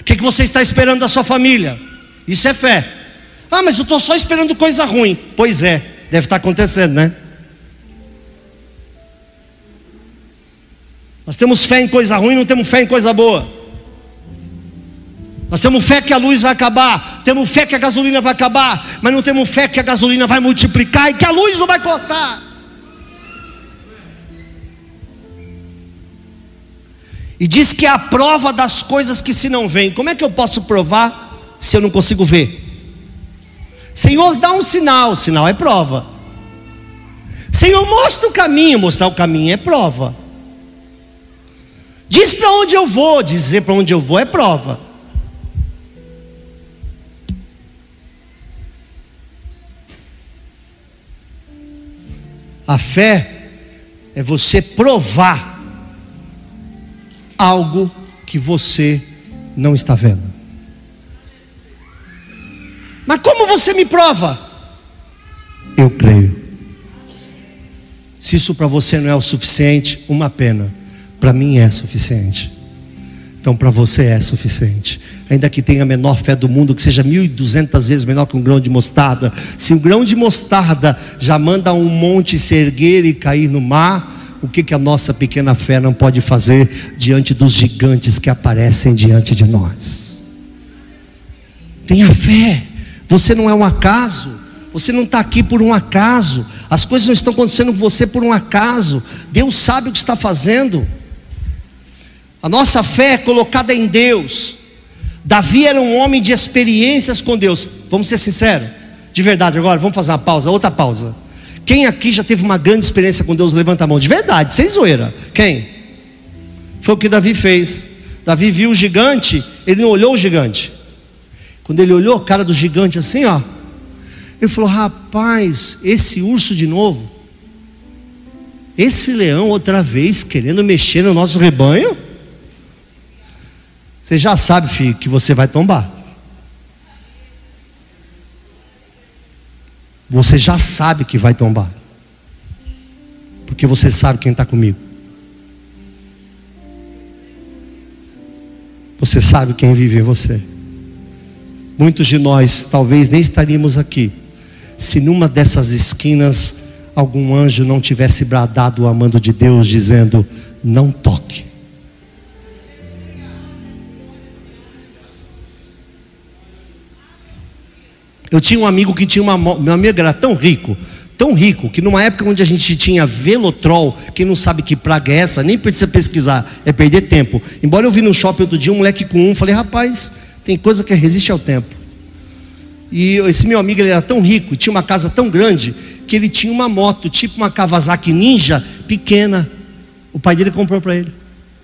O que é que você está esperando da sua família? Isso é fé. Ah, mas eu estou só esperando coisa ruim. Pois é, deve estar acontecendo, né? Nós temos fé em coisa ruim, não temos fé em coisa boa. Nós temos fé que a luz vai acabar, temos fé que a gasolina vai acabar, mas não temos fé que a gasolina vai multiplicar e que a luz não vai cortar. E diz que é a prova das coisas que se não veem. Como é que eu posso provar se eu não consigo ver? Senhor, dá um sinal, sinal é prova. Senhor, mostra o caminho, mostrar o caminho é prova. Diz para onde eu vou, dizer para onde eu vou é prova. A fé é você provar algo que você não está vendo. Mas como você me prova? Eu creio. Se isso para você não é o suficiente, uma pena. Para mim é suficiente. Então para você é suficiente. Ainda que tenha a menor fé do mundo, que seja mil e duzentas vezes menor que um grão de mostarda. Se um grão de mostarda já manda um monte se erguer e cair no mar, o que, que a nossa pequena fé não pode fazer diante dos gigantes que aparecem diante de nós? Tenha fé. Você não é um acaso. Você não está aqui por um acaso. As coisas não estão acontecendo com você por um acaso. Deus sabe o que está fazendo. A nossa fé é colocada em Deus. Davi era um homem de experiências com Deus. Vamos ser sinceros. De verdade, agora, vamos fazer uma pausa, outra pausa. Quem aqui já teve uma grande experiência com Deus? Levanta a mão. De verdade, sem zoeira. Quem? Foi o que Davi fez. Davi viu o gigante, ele não olhou o gigante. Quando ele olhou a cara do gigante assim, ó, ele falou: Rapaz, esse urso de novo, esse leão outra vez querendo mexer no nosso rebanho. Você já sabe, filho, que você vai tombar. Você já sabe que vai tombar. Porque você sabe quem está comigo. Você sabe quem vive em você. Muitos de nós talvez nem estaríamos aqui se numa dessas esquinas algum anjo não tivesse bradado o amando de Deus, dizendo: Não toque. Eu tinha um amigo que tinha uma. Meu amigo era tão rico, tão rico, que numa época onde a gente tinha velotrol, quem não sabe que praga é essa, nem precisa pesquisar, é perder tempo. Embora eu vi no shopping outro dia um moleque com um, falei, rapaz, tem coisa que resiste ao tempo. E esse meu amigo ele era tão rico, tinha uma casa tão grande, que ele tinha uma moto, tipo uma Kawasaki Ninja, pequena. O pai dele comprou para ele.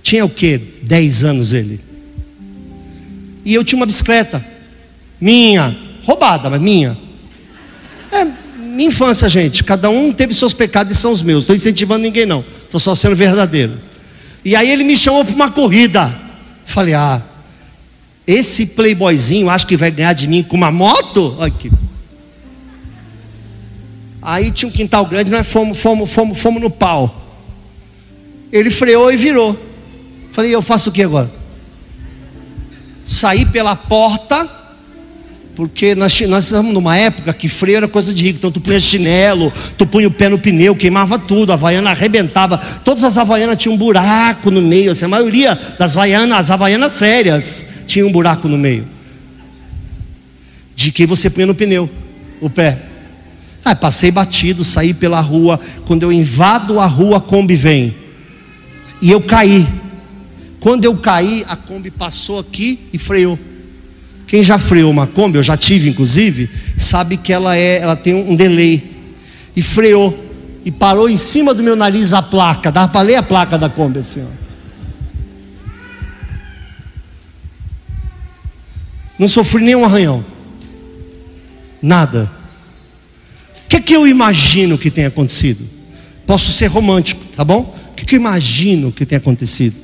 Tinha o que? 10 anos ele. E eu tinha uma bicicleta, minha, roubada, mas minha. É, minha infância, gente. Cada um teve seus pecados e são os meus. Estou incentivando ninguém, não. Estou só sendo verdadeiro. E aí ele me chamou para uma corrida. Falei, ah, esse playboyzinho acha que vai ganhar de mim com uma moto? Aqui. Aí tinha um quintal grande, nós fomos, fomos, fomos, fomos no pau. Ele freou e virou. Falei, eu faço o que agora? Saí pela porta porque nós, nós estamos numa época que freio era coisa de rico. Então tu punha chinelo, tu punha o pé no pneu, queimava tudo, a havaiana arrebentava. Todas as havaianas tinham um buraco no meio. Assim, a maioria das havaianas, as havaianas sérias, tinha um buraco no meio. De que você punha no pneu, o pé. Ah, passei batido, saí pela rua. Quando eu invado a rua, a Kombi vem. E eu caí. Quando eu caí, a Kombi passou aqui e freou. Quem já freou uma Kombi, eu já tive inclusive, sabe que ela é, ela tem um delay. E freou e parou em cima do meu nariz a placa. Dá para ler a placa da Kombi assim, ó. Não sofri nenhum arranhão. Nada. O que, que eu imagino que tenha acontecido? Posso ser romântico, tá bom? O que, que eu imagino que tenha acontecido?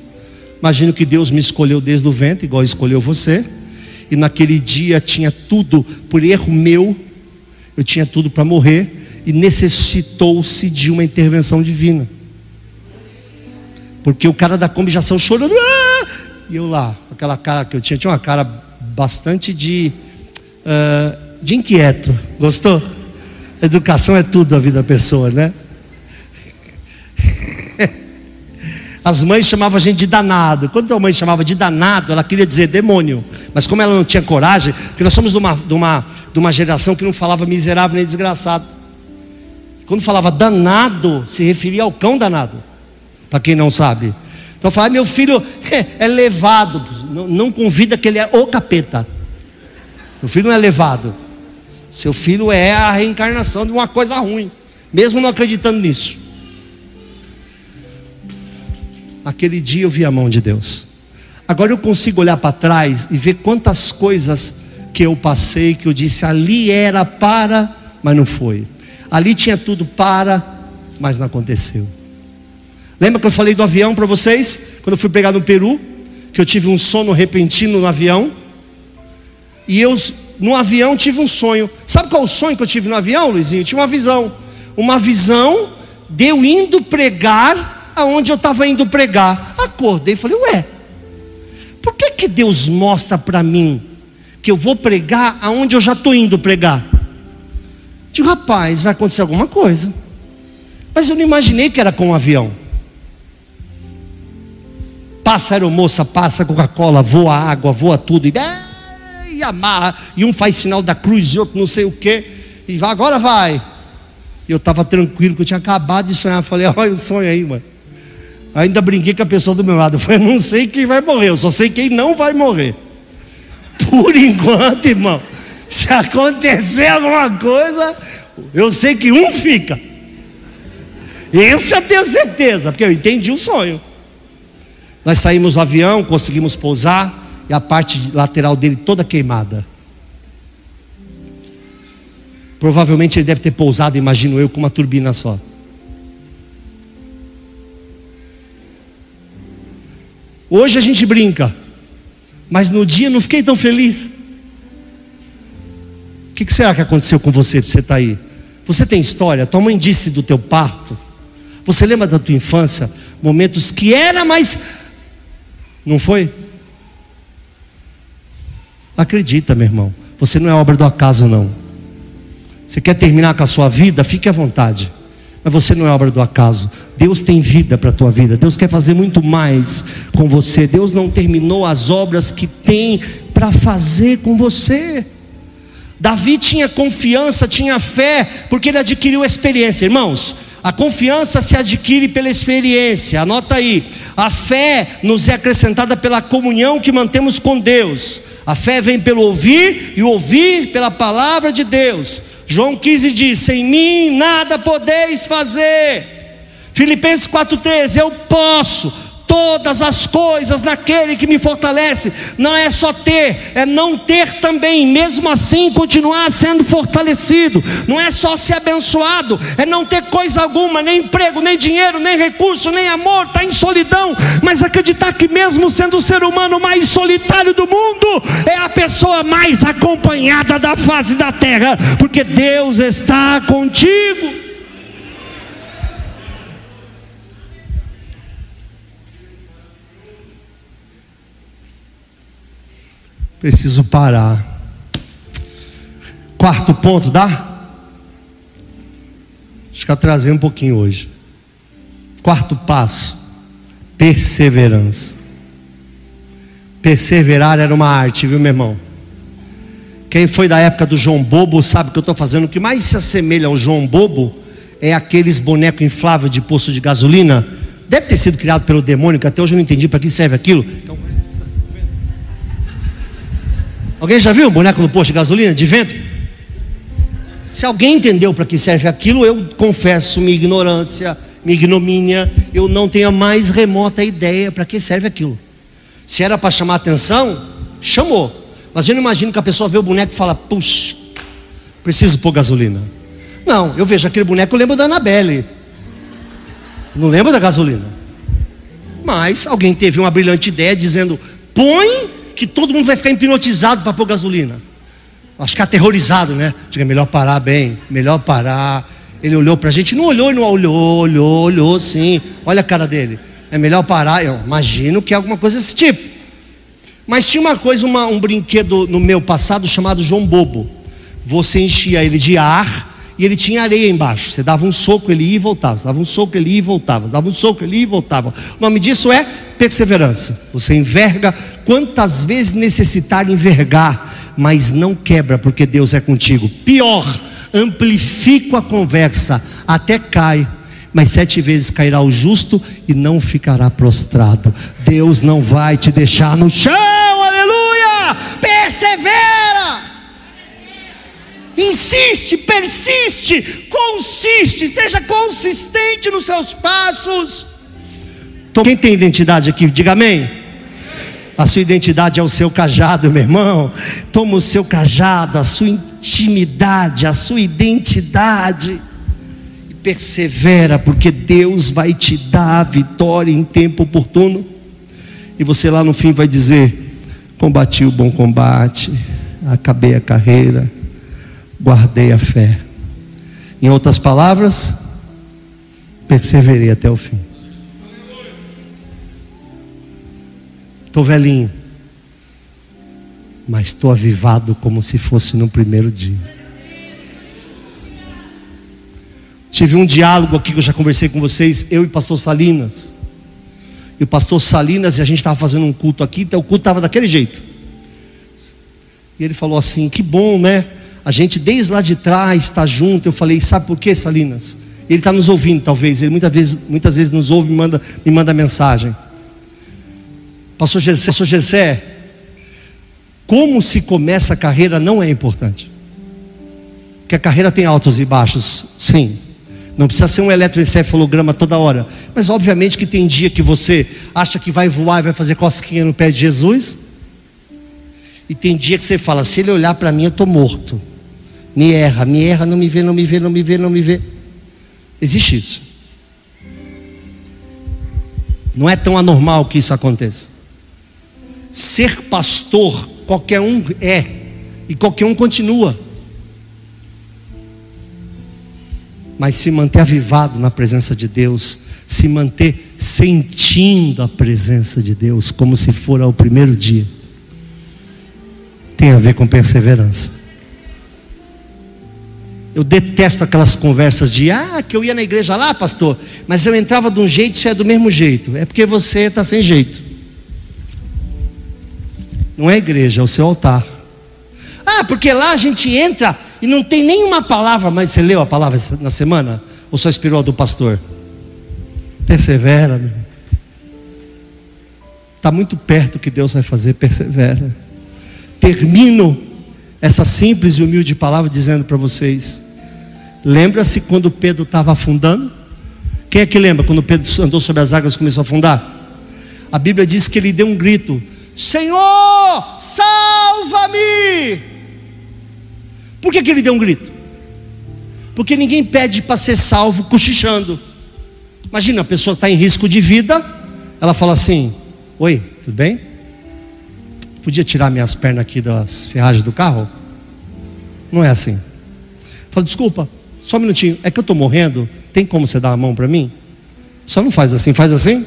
Imagino que Deus me escolheu desde o ventre, igual escolheu você e naquele dia tinha tudo, por erro meu, eu tinha tudo para morrer, e necessitou-se de uma intervenção divina. Porque o cara da Kombi já saiu chorando, ah! e eu lá, aquela cara que eu tinha, tinha uma cara bastante de, uh, de inquieto, gostou? Educação é tudo da vida da pessoa, né? As mães chamavam a gente de danado. Quando a mãe chamava de danado, ela queria dizer demônio. Mas como ela não tinha coragem, porque nós somos de uma, de uma, de uma geração que não falava miserável nem desgraçado. Quando falava danado, se referia ao cão danado. Para quem não sabe. Então falava, meu filho é, é levado. Não, não, convida que ele é o capeta. Seu filho não é levado. Seu filho é a reencarnação de uma coisa ruim. Mesmo não acreditando nisso. Aquele dia eu vi a mão de Deus. Agora eu consigo olhar para trás e ver quantas coisas que eu passei, que eu disse ali era para, mas não foi. Ali tinha tudo para, mas não aconteceu. Lembra que eu falei do avião para vocês? Quando eu fui pregar no Peru, que eu tive um sono repentino no avião. E eu, no avião, tive um sonho. Sabe qual é o sonho que eu tive no avião, Luizinho? Eu uma visão. Uma visão deu indo pregar aonde eu estava indo pregar. Acordei e falei, ué, por que, que Deus mostra para mim que eu vou pregar aonde eu já estou indo pregar? Digo, rapaz, vai acontecer alguma coisa. Mas eu não imaginei que era com um avião. Passa aeromoça, passa Coca-Cola, voa água, voa tudo. E, e amarra. E um faz sinal da cruz e outro não sei o que. E vai, agora vai. Eu estava tranquilo, que eu tinha acabado de sonhar. Falei, olha o sonho aí, mano. Ainda brinquei com a pessoa do meu lado. Eu falei, não sei quem vai morrer, eu só sei quem não vai morrer. Por enquanto, irmão, se acontecer alguma coisa, eu sei que um fica. Esse eu tenho certeza, porque eu entendi o sonho. Nós saímos do avião, conseguimos pousar, e a parte lateral dele toda queimada. Provavelmente ele deve ter pousado, imagino eu, com uma turbina só. Hoje a gente brinca, mas no dia não fiquei tão feliz. O que, será que aconteceu com você para você estar tá aí? Você tem história? Tua mãe disse do teu parto. Você lembra da tua infância? Momentos que era mais. Não foi? Acredita, meu irmão. Você não é obra do acaso, não. Você quer terminar com a sua vida? Fique à vontade. Mas você não é obra do acaso. Deus tem vida para a tua vida. Deus quer fazer muito mais com você. Deus não terminou as obras que tem para fazer com você. Davi tinha confiança, tinha fé, porque ele adquiriu experiência. Irmãos, a confiança se adquire pela experiência, anota aí. A fé nos é acrescentada pela comunhão que mantemos com Deus. A fé vem pelo ouvir e ouvir pela palavra de Deus. João 15 diz: Sem mim nada podeis fazer. Filipenses 4,13: Eu posso todas as coisas naquele que me fortalece. Não é só ter, é não ter também, mesmo assim continuar sendo fortalecido. Não é só ser abençoado, é não ter coisa alguma, nem emprego, nem dinheiro, nem recurso, nem amor, está em solidão. Mas acreditar que, mesmo sendo o ser humano mais solitário do mundo, é a pessoa mais acompanhada da face da terra, porque Deus está contigo. Preciso parar. Quarto ponto, dá? Acho que atrasei um pouquinho hoje. Quarto passo: perseverança. Perseverar era uma arte, viu, meu irmão? Quem foi da época do João Bobo sabe que eu estou fazendo. O que mais se assemelha ao João Bobo é aqueles bonecos infláveis de poço de gasolina. Deve ter sido criado pelo demônio, que até hoje eu não entendi para que serve aquilo. Então, Alguém já viu um boneco no posto de gasolina de ventre? Se alguém entendeu para que serve aquilo, eu confesso minha ignorância, minha ignomínia, eu não tenho a mais remota ideia para que serve aquilo. Se era para chamar atenção, chamou. Mas eu não imagino que a pessoa vê o boneco e fala: puxa, preciso pôr gasolina. Não, eu vejo aquele boneco, eu lembro da Anabelle. Não lembro da gasolina. Mas alguém teve uma brilhante ideia dizendo: põe que todo mundo vai ficar hipnotizado para pôr gasolina. Acho que aterrorizado, né? Diga, é melhor parar bem, melhor parar. Ele olhou para a gente, não olhou e não olhou, olhou, olhou sim. Olha a cara dele. É melhor parar. Eu imagino que é alguma coisa desse tipo. Mas tinha uma coisa, uma, um brinquedo no meu passado chamado João Bobo. Você enchia ele de ar e ele tinha areia embaixo. Você dava um soco, ele ia e voltava. Você dava um soco, ele ia e voltava. Você dava um soco, ele ia e voltava. O nome disso é perseverança. Você enverga quantas vezes necessitar envergar, mas não quebra, porque Deus é contigo. Pior, amplifico a conversa, até cai. Mas sete vezes cairá o justo e não ficará prostrado. Deus não vai te deixar no chão, aleluia! Persevera! insiste, persiste, consiste, seja consistente nos seus passos. Quem tem identidade aqui, diga amém. A sua identidade é o seu cajado, meu irmão. Toma o seu cajado, a sua intimidade, a sua identidade. E persevera, porque Deus vai te dar a vitória em tempo oportuno. E você lá no fim vai dizer: Combati o bom combate, acabei a carreira guardei a fé. Em outras palavras, perseverei até o fim. Estou velhinho, mas estou avivado como se fosse no primeiro dia. Tive um diálogo aqui que eu já conversei com vocês, eu e o pastor Salinas. E o pastor Salinas, e a gente estava fazendo um culto aqui, então o culto estava daquele jeito. E ele falou assim: que bom, né? A gente desde lá de trás está junto. Eu falei: sabe por quê, Salinas? Ele está nos ouvindo, talvez. Ele muitas vezes, muitas vezes nos ouve e me manda, me manda mensagem. Pastor Gessé, Pastor Gessé, como se começa a carreira não é importante. Que a carreira tem altos e baixos, sim. Não precisa ser um eletroencefalograma toda hora. Mas obviamente que tem dia que você acha que vai voar e vai fazer cosquinha no pé de Jesus. E tem dia que você fala, se ele olhar para mim, eu estou morto. Me erra, me erra, não me vê, não me vê, não me vê, não me vê. Existe isso. Não é tão anormal que isso aconteça. Ser pastor, qualquer um é, e qualquer um continua. Mas se manter avivado na presença de Deus, se manter sentindo a presença de Deus, como se for ao primeiro dia, tem a ver com perseverança. Eu detesto aquelas conversas de ah, que eu ia na igreja lá, pastor, mas eu entrava de um jeito, isso é do mesmo jeito. É porque você está sem jeito. Não é igreja, é o seu altar. Ah, porque lá a gente entra e não tem nenhuma palavra, mas você leu a palavra na semana? Ou só inspirou a do pastor? Persevera, meu. Está muito perto o que Deus vai fazer, persevera. Termino essa simples e humilde palavra dizendo para vocês: lembra-se quando Pedro estava afundando? Quem é que lembra quando Pedro andou sobre as águas e começou a afundar? A Bíblia diz que ele deu um grito: Senhor, salva-me! Por que, que ele deu um grito? Porque ninguém pede para ser salvo cochichando. Imagina, a pessoa está em risco de vida, ela fala assim: Oi, tudo bem? Podia tirar minhas pernas aqui das ferragens do carro? Não é assim. Fala, desculpa, só um minutinho, é que eu estou morrendo, tem como você dar a mão para mim? Só não faz assim, faz assim?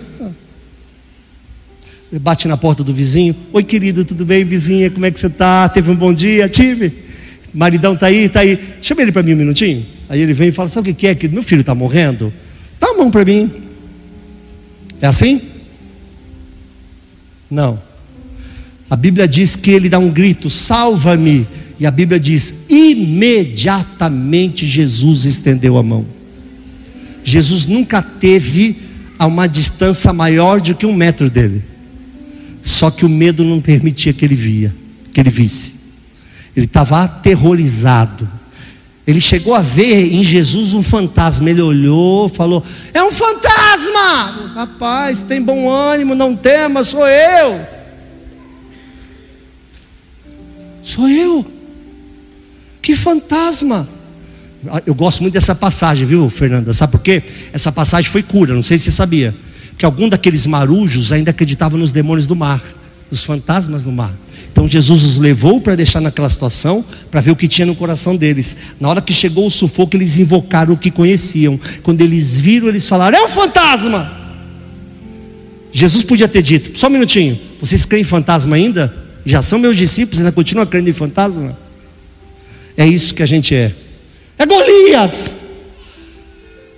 Bate na porta do vizinho, oi querido, tudo bem, vizinha, como é que você está? Teve um bom dia? Tive maridão está aí, está aí. Chama ele para mim um minutinho. Aí ele vem e fala: Sabe o que é? Que meu filho está morrendo? Dá a mão para mim. É assim? Não. A Bíblia diz que ele dá um grito: Salva-me. E a Bíblia diz: imediatamente Jesus estendeu a mão. Jesus nunca teve a uma distância maior do que um metro dele. Só que o medo não permitia que ele via, que ele visse. Ele estava aterrorizado. Ele chegou a ver em Jesus um fantasma. Ele olhou, falou: É um fantasma! Rapaz, tem bom ânimo, não tema, sou eu. Sou eu. Que fantasma! Eu gosto muito dessa passagem, viu, Fernanda? Sabe por quê? Essa passagem foi cura, não sei se você sabia. Que algum daqueles marujos ainda acreditava nos demônios do mar, nos fantasmas do mar. Então Jesus os levou para deixar naquela situação, para ver o que tinha no coração deles. Na hora que chegou o sufoco, eles invocaram o que conheciam. Quando eles viram, eles falaram: É um fantasma! Jesus podia ter dito: Só um minutinho, vocês creem em fantasma ainda? Já são meus discípulos, ainda continuam crendo em fantasma? É isso que a gente é. É Golias.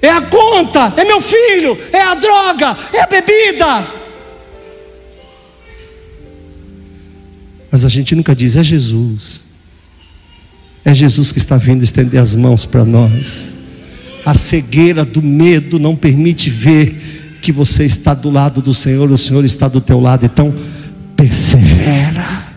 É a conta, é meu filho, é a droga, é a bebida. Mas a gente nunca diz, é Jesus. É Jesus que está vindo estender as mãos para nós. A cegueira do medo não permite ver que você está do lado do Senhor, o Senhor está do teu lado. Então, persevera.